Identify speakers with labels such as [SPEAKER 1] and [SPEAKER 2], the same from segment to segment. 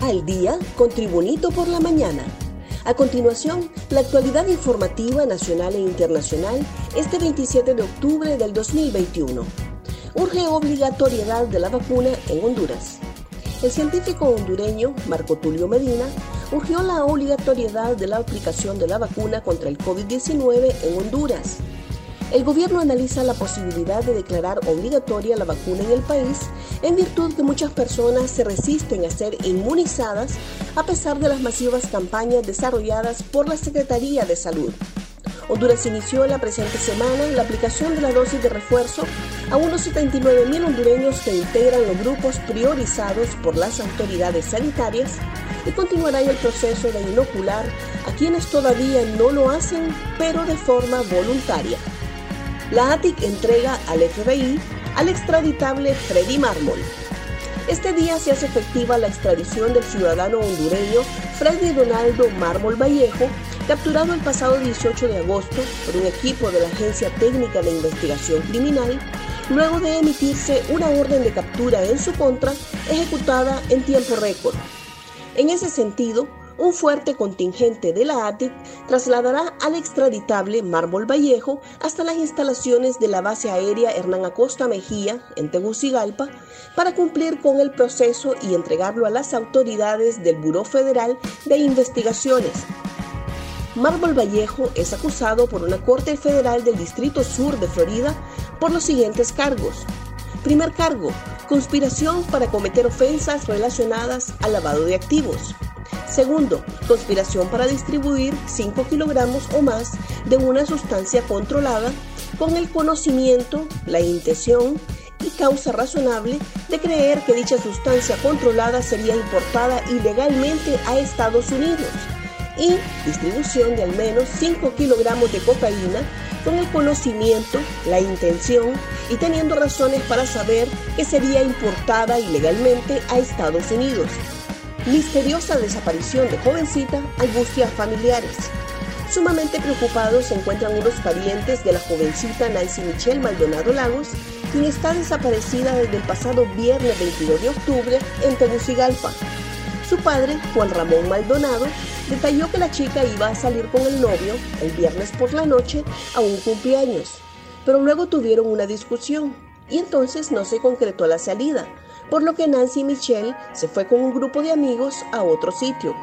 [SPEAKER 1] Al día con Tribunito por la mañana. A continuación, la actualidad informativa nacional e internacional este 27 de octubre del 2021. Urge obligatoriedad de la vacuna en Honduras. El científico hondureño Marco Tulio Medina urgió la obligatoriedad de la aplicación de la vacuna contra el COVID-19 en Honduras el gobierno analiza la posibilidad de declarar obligatoria la vacuna en el país en virtud que muchas personas se resisten a ser inmunizadas a pesar de las masivas campañas desarrolladas por la Secretaría de Salud. Honduras inició la presente semana la aplicación de la dosis de refuerzo a unos 79 mil hondureños que integran los grupos priorizados por las autoridades sanitarias y continuará el proceso de inocular a quienes todavía no lo hacen, pero de forma voluntaria la ATIC entrega al FBI al extraditable Freddy Mármol. Este día se hace efectiva la extradición del ciudadano hondureño Freddy Donaldo Mármol Vallejo, capturado el pasado 18 de agosto por un equipo de la Agencia Técnica de Investigación Criminal, luego de emitirse una orden de captura en su contra ejecutada en tiempo récord. En ese sentido, un fuerte contingente de la ATIC trasladará al extraditable Mármol Vallejo hasta las instalaciones de la base aérea Hernán Acosta Mejía en Tegucigalpa para cumplir con el proceso y entregarlo a las autoridades del Buró Federal de Investigaciones. Mármol Vallejo es acusado por una Corte Federal del Distrito Sur de Florida por los siguientes cargos. Primer cargo, conspiración para cometer ofensas relacionadas al lavado de activos. Segundo, conspiración para distribuir 5 kilogramos o más de una sustancia controlada con el conocimiento, la intención y causa razonable de creer que dicha sustancia controlada sería importada ilegalmente a Estados Unidos y distribución de al menos 5 kilogramos de cocaína con el conocimiento, la intención y teniendo razones para saber que sería importada ilegalmente a Estados Unidos. Misteriosa desaparición de jovencita angustia familiares. Sumamente preocupados se encuentran unos parientes de la jovencita Nancy Michelle Maldonado Lagos, quien está desaparecida desde el pasado viernes 22 de octubre en Tegucigalpa. Su padre, Juan Ramón Maldonado, detalló que la chica iba a salir con el novio el viernes por la noche a un cumpleaños, pero luego tuvieron una discusión y entonces no se concretó la salida, por lo que Nancy y Michelle se fue con un grupo de amigos a otro sitio.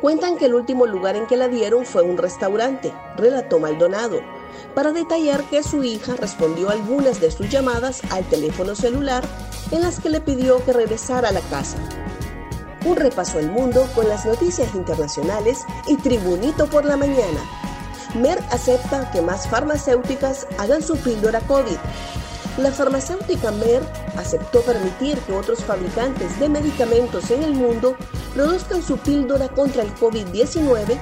[SPEAKER 1] Cuentan que el último lugar en que la dieron fue un restaurante, relató Maldonado, para detallar que su hija respondió algunas de sus llamadas al teléfono celular en las que le pidió que regresara a la casa. Un repaso al mundo con las noticias internacionales y Tribunito por la mañana. Merck acepta que más farmacéuticas hagan su píldora COVID la farmacéutica Merck aceptó permitir que otros fabricantes de medicamentos en el mundo produzcan su píldora contra el COVID-19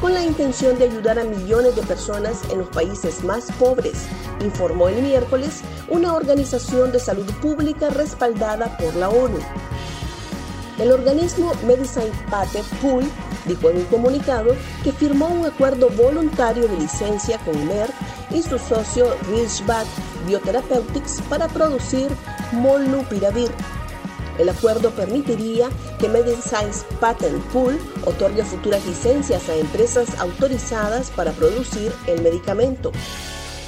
[SPEAKER 1] con la intención de ayudar a millones de personas en los países más pobres, informó el miércoles una organización de salud pública respaldada por la ONU. El organismo Medicine Patent Pool dijo en un comunicado que firmó un acuerdo voluntario de licencia con Merck y su socio Ridgeback Biotherapeutics para producir molnupiravir. El acuerdo permitiría que Medicine's Patent Pool otorgue futuras licencias a empresas autorizadas para producir el medicamento.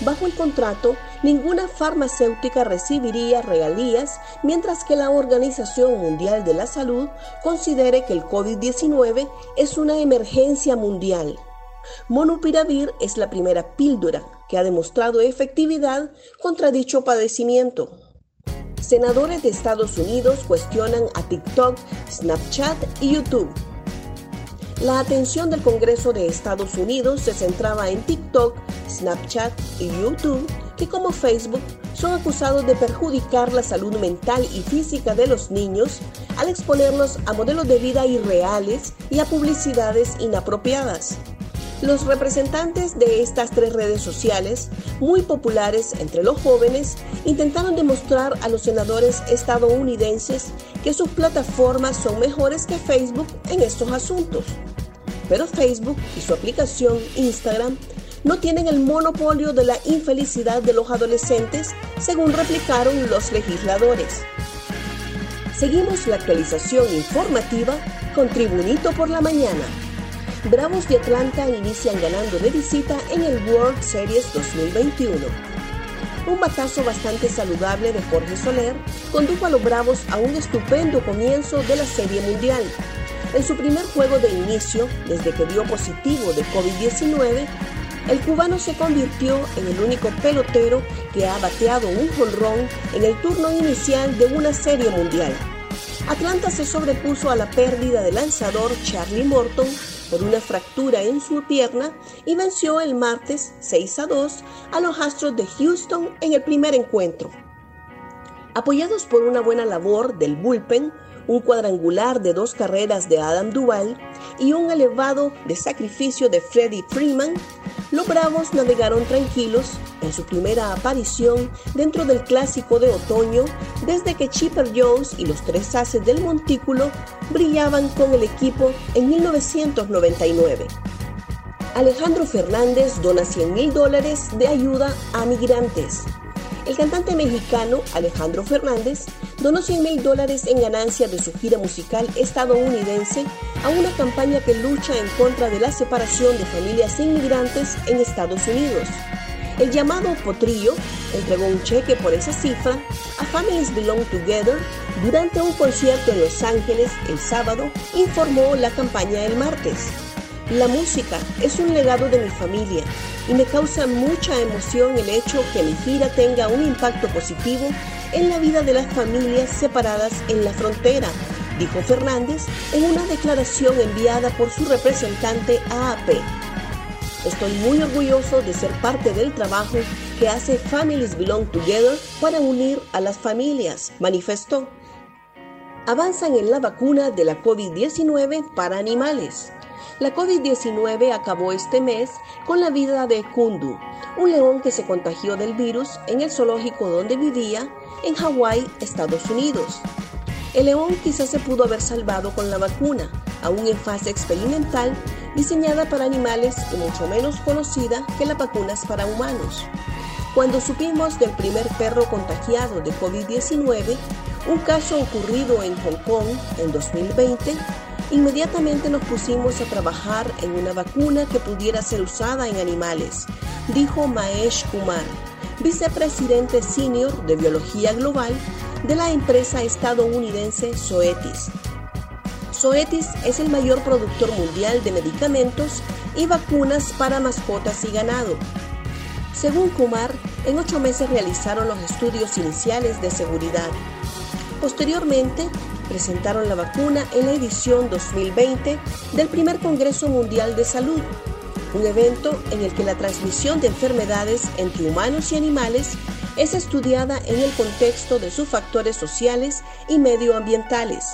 [SPEAKER 1] Bajo el contrato, ninguna farmacéutica recibiría regalías mientras que la Organización Mundial de la Salud considere que el COVID-19 es una emergencia mundial. Monupiravir es la primera píldora que ha demostrado efectividad contra dicho padecimiento. Senadores de Estados Unidos cuestionan a TikTok, Snapchat y YouTube. La atención del Congreso de Estados Unidos se centraba en TikTok, Snapchat y YouTube, que como Facebook son acusados de perjudicar la salud mental y física de los niños al exponerlos a modelos de vida irreales y a publicidades inapropiadas. Los representantes de estas tres redes sociales, muy populares entre los jóvenes, intentaron demostrar a los senadores estadounidenses que sus plataformas son mejores que Facebook en estos asuntos. Pero Facebook y su aplicación Instagram no tienen el monopolio de la infelicidad de los adolescentes, según replicaron los legisladores. Seguimos la actualización informativa con Tribunito por la mañana. Bravos de Atlanta inician ganando de visita en el World Series 2021. Un batazo bastante saludable de Jorge Soler condujo a los Bravos a un estupendo comienzo de la Serie Mundial. En su primer juego de inicio, desde que dio positivo de COVID-19, el cubano se convirtió en el único pelotero que ha bateado un jonrón en el turno inicial de una serie mundial. Atlanta se sobrepuso a la pérdida del lanzador Charlie Morton por una fractura en su pierna y venció el martes 6 a 2 a los Astros de Houston en el primer encuentro. Apoyados por una buena labor del bullpen, un cuadrangular de dos carreras de Adam Duval y un elevado de sacrificio de Freddie Freeman, los Bravos navegaron tranquilos en su primera aparición dentro del clásico de otoño desde que Chipper Jones y los tres haces del montículo brillaban con el equipo en 1999. Alejandro Fernández dona 100 mil dólares de ayuda a migrantes. El cantante mexicano Alejandro Fernández donó 100 mil dólares en ganancia de su gira musical estadounidense a una campaña que lucha en contra de la separación de familias inmigrantes en Estados Unidos. El llamado Potrillo entregó un cheque por esa cifra a Families Belong Together durante un concierto en Los Ángeles el sábado, informó la campaña el martes. La música es un legado de mi familia y me causa mucha emoción el hecho que mi gira tenga un impacto positivo en la vida de las familias separadas en la frontera, dijo Fernández en una declaración enviada por su representante AAP. Estoy muy orgulloso de ser parte del trabajo que hace Families Belong Together para unir a las familias, manifestó. Avanzan en la vacuna de la COVID-19 para animales. La COVID-19 acabó este mes con la vida de Kundu, un león que se contagió del virus en el zoológico donde vivía en Hawái, Estados Unidos. El león quizás se pudo haber salvado con la vacuna, aún en fase experimental, diseñada para animales y mucho menos conocida que las vacunas para humanos. Cuando supimos del primer perro contagiado de COVID-19, un caso ocurrido en Hong Kong en 2020, Inmediatamente nos pusimos a trabajar en una vacuna que pudiera ser usada en animales, dijo Maesh Kumar, vicepresidente senior de Biología Global de la empresa estadounidense Zoetis. Zoetis es el mayor productor mundial de medicamentos y vacunas para mascotas y ganado. Según Kumar, en ocho meses realizaron los estudios iniciales de seguridad. Posteriormente, presentaron la vacuna en la edición 2020 del primer Congreso Mundial de Salud, un evento en el que la transmisión de enfermedades entre humanos y animales es estudiada en el contexto de sus factores sociales y medioambientales.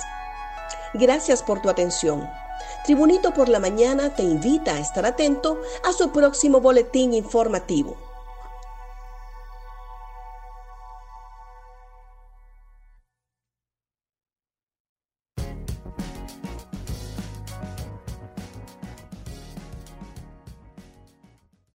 [SPEAKER 1] Gracias por tu atención. Tribunito por la Mañana te invita a estar atento a su próximo boletín informativo.